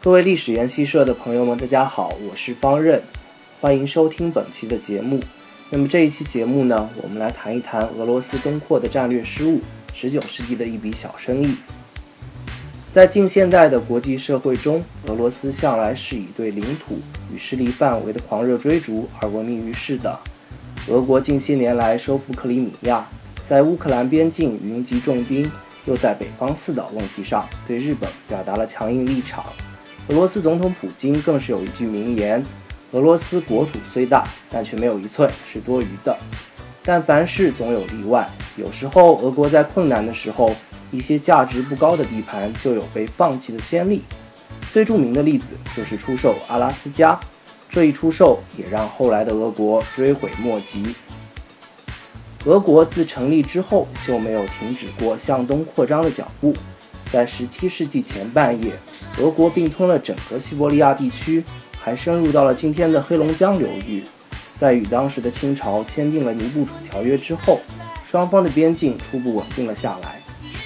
各位历史研习社的朋友们，大家好，我是方任，欢迎收听本期的节目。那么这一期节目呢，我们来谈一谈俄罗斯东扩的战略失误，十九世纪的一笔小生意。在近现代的国际社会中，俄罗斯向来是以对领土与势力范围的狂热追逐而闻名于世的。俄国近些年来收复克里米亚，在乌克兰边境云集重兵，又在北方四岛问题上对日本表达了强硬立场。俄罗斯总统普京更是有一句名言：“俄罗斯国土虽大，但却没有一寸是多余的。”但凡事总有例外，有时候俄国在困难的时候，一些价值不高的地盘就有被放弃的先例。最著名的例子就是出售阿拉斯加。这一出售也让后来的俄国追悔莫及。俄国自成立之后就没有停止过向东扩张的脚步，在17世纪前半叶，俄国并吞了整个西伯利亚地区，还深入到了今天的黑龙江流域。在与当时的清朝签订了尼布楚条约之后，双方的边境初步稳定了下来。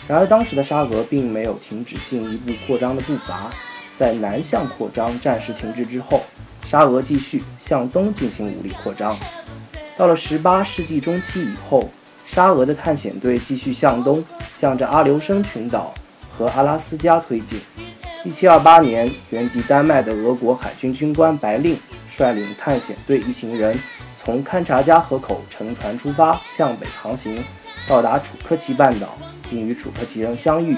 然而，当时的沙俄并没有停止进一步扩张的步伐，在南向扩张暂时停滞之后。沙俄继续向东进行武力扩张。到了18世纪中期以后，沙俄的探险队继续向东，向着阿留申群岛和阿拉斯加推进。1728年，原籍丹麦的俄国海军军官白令率领探险队一行人从勘察加河口乘船出发，向北航行，到达楚科奇半岛，并与楚科奇人相遇。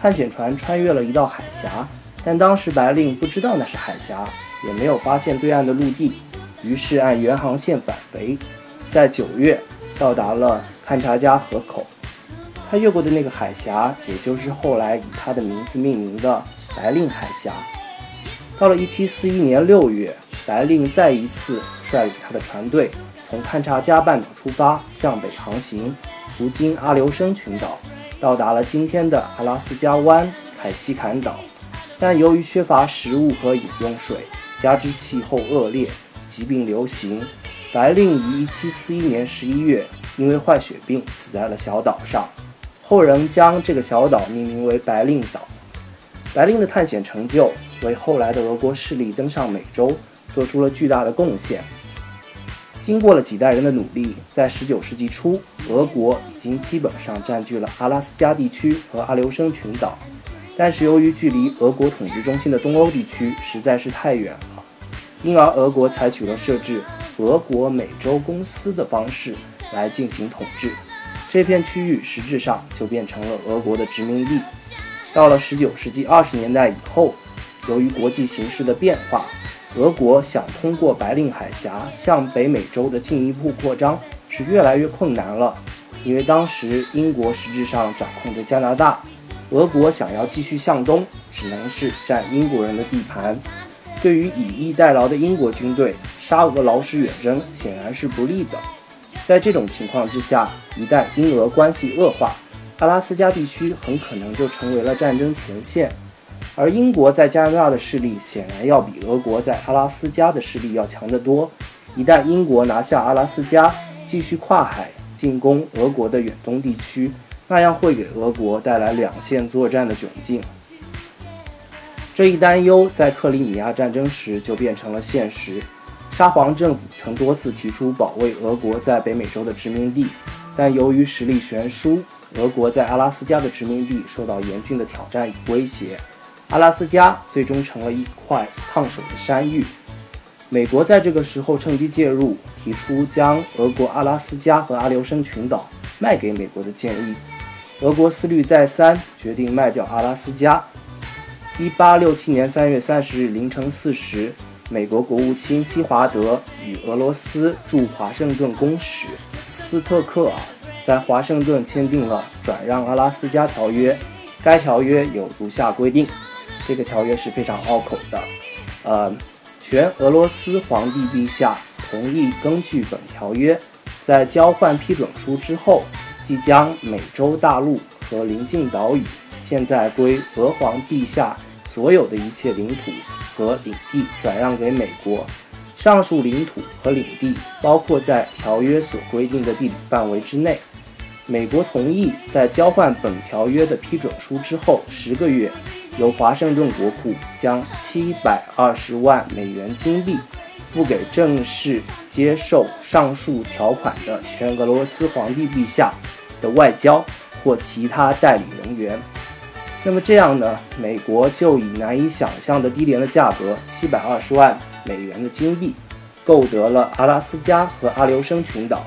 探险船穿越了一道海峡，但当时白令不知道那是海峡。也没有发现对岸的陆地，于是按原航线返回，在九月到达了勘察加河口。他越过的那个海峡，也就是后来以他的名字命名的白令海峡。到了1741年6月，白令再一次率领他的船队从勘察加半岛出发，向北航行，途经阿留申群岛，到达了今天的阿拉斯加湾凯奇坎岛。但由于缺乏食物和饮用水，加之气候恶劣，疾病流行，白令于1741年11月因为坏血病死在了小岛上。后人将这个小岛命名为白令岛。白令的探险成就为后来的俄国势力登上美洲做出了巨大的贡献。经过了几代人的努力，在19世纪初，俄国已经基本上占据了阿拉斯加地区和阿留申群岛。但是由于距离俄国统治中心的东欧地区实在是太远了。因而，俄国采取了设置俄国美洲公司的方式来进行统治，这片区域实质上就变成了俄国的殖民地。到了十九世纪二十年代以后，由于国际形势的变化，俄国想通过白令海峡向北美洲的进一步扩张是越来越困难了。因为当时英国实质上掌控着加拿大，俄国想要继续向东，只能是占英国人的地盘。对于以逸待劳的英国军队，沙俄劳师远征显然是不利的。在这种情况之下，一旦英俄关系恶化，阿拉斯加地区很可能就成为了战争前线。而英国在加拿大的势力显然要比俄国在阿拉斯加的势力要强得多。一旦英国拿下阿拉斯加，继续跨海进攻俄国的远东地区，那样会给俄国带来两线作战的窘境。这一担忧在克里米亚战争时就变成了现实。沙皇政府曾多次提出保卫俄国在北美洲的殖民地，但由于实力悬殊，俄国在阿拉斯加的殖民地受到严峻的挑战与威胁。阿拉斯加最终成了一块烫手的山芋。美国在这个时候趁机介入，提出将俄国阿拉斯加和阿留申群岛卖给美国的建议。俄国思虑再三，决定卖掉阿拉斯加。一八六七年三月三十日凌晨四时，美国国务卿西华德与俄罗斯驻华盛顿公使斯特克尔在华盛顿签订了转让阿拉斯加条约。该条约有如下规定：这个条约是非常拗口的。呃，全俄罗斯皇帝陛下同意根据本条约，在交换批准书之后，即将美洲大陆和邻近岛屿。现在归俄皇陛下所有的一切领土和领地转让给美国，上述领土和领地包括在条约所规定的地理范围之内。美国同意在交换本条约的批准书之后十个月，由华盛顿国库将七百二十万美元金币付给正式接受上述条款的全俄罗斯皇帝陛下的外交或其他代理人员。那么这样呢，美国就以难以想象的低廉的价格——七百二十万美元的金币，购得了阿拉斯加和阿留申群岛。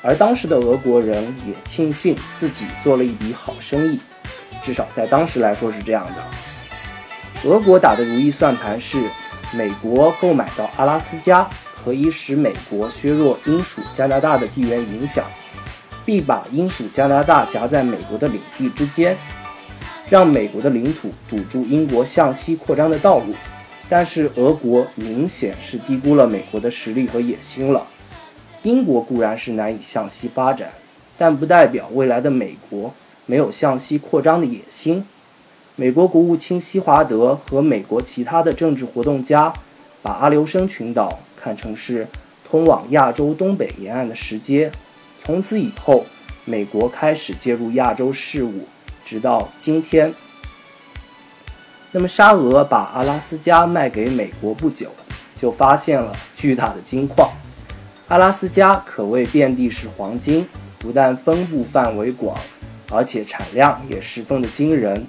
而当时的俄国人也庆幸自己做了一笔好生意，至少在当时来说是这样的。俄国打的如意算盘是，美国购买到阿拉斯加可以使美国削弱英属加拿大的地缘影响，并把英属加拿大夹在美国的领地之间，让美国的领土堵住英国向西扩张的道路。但是俄国明显是低估了美国的实力和野心了。英国固然是难以向西发展，但不代表未来的美国没有向西扩张的野心。美国国务卿西华德和美国其他的政治活动家把阿留申群岛看成是通往亚洲东北沿岸的石阶。从此以后，美国开始介入亚洲事务，直到今天。那么，沙俄把阿拉斯加卖给美国不久，就发现了巨大的金矿。阿拉斯加可谓遍地是黄金，不但分布范围广，而且产量也十分的惊人。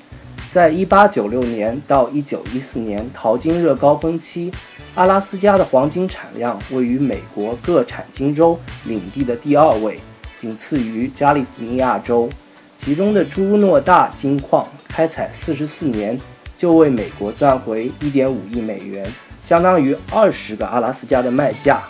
在1896年到1914年淘金热高峰期，阿拉斯加的黄金产量位于美国各产金州领地的第二位，仅次于加利福尼亚州。其中的朱诺大金矿开采44年就为美国赚回1.5亿美元，相当于20个阿拉斯加的卖价。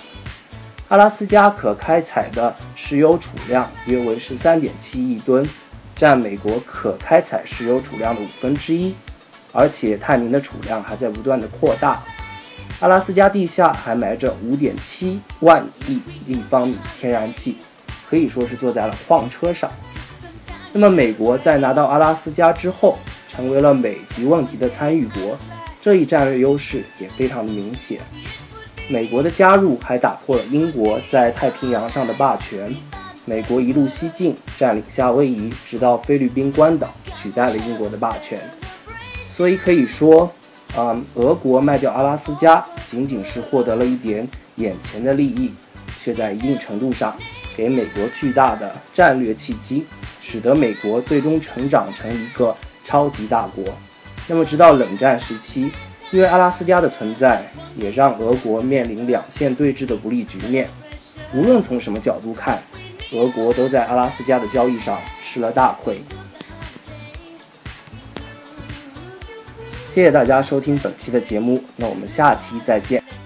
阿拉斯加可开采的石油储量约为十三点七亿吨，占美国可开采石油储量的五分之一，而且探明的储量还在不断的扩大。阿拉斯加地下还埋着五点七万亿立方米天然气，可以说是坐在了矿车上。那么，美国在拿到阿拉斯加之后，成为了美籍问题的参与国，这一战略优势也非常的明显。美国的加入还打破了英国在太平洋上的霸权。美国一路西进，占领夏威夷，直到菲律宾关岛，取代了英国的霸权。所以可以说，啊，俄国卖掉阿拉斯加，仅仅是获得了一点眼前的利益，却在一定程度上给美国巨大的战略契机，使得美国最终成长成一个超级大国。那么，直到冷战时期。因为阿拉斯加的存在，也让俄国面临两线对峙的不利局面。无论从什么角度看，俄国都在阿拉斯加的交易上吃了大亏。谢谢大家收听本期的节目，那我们下期再见。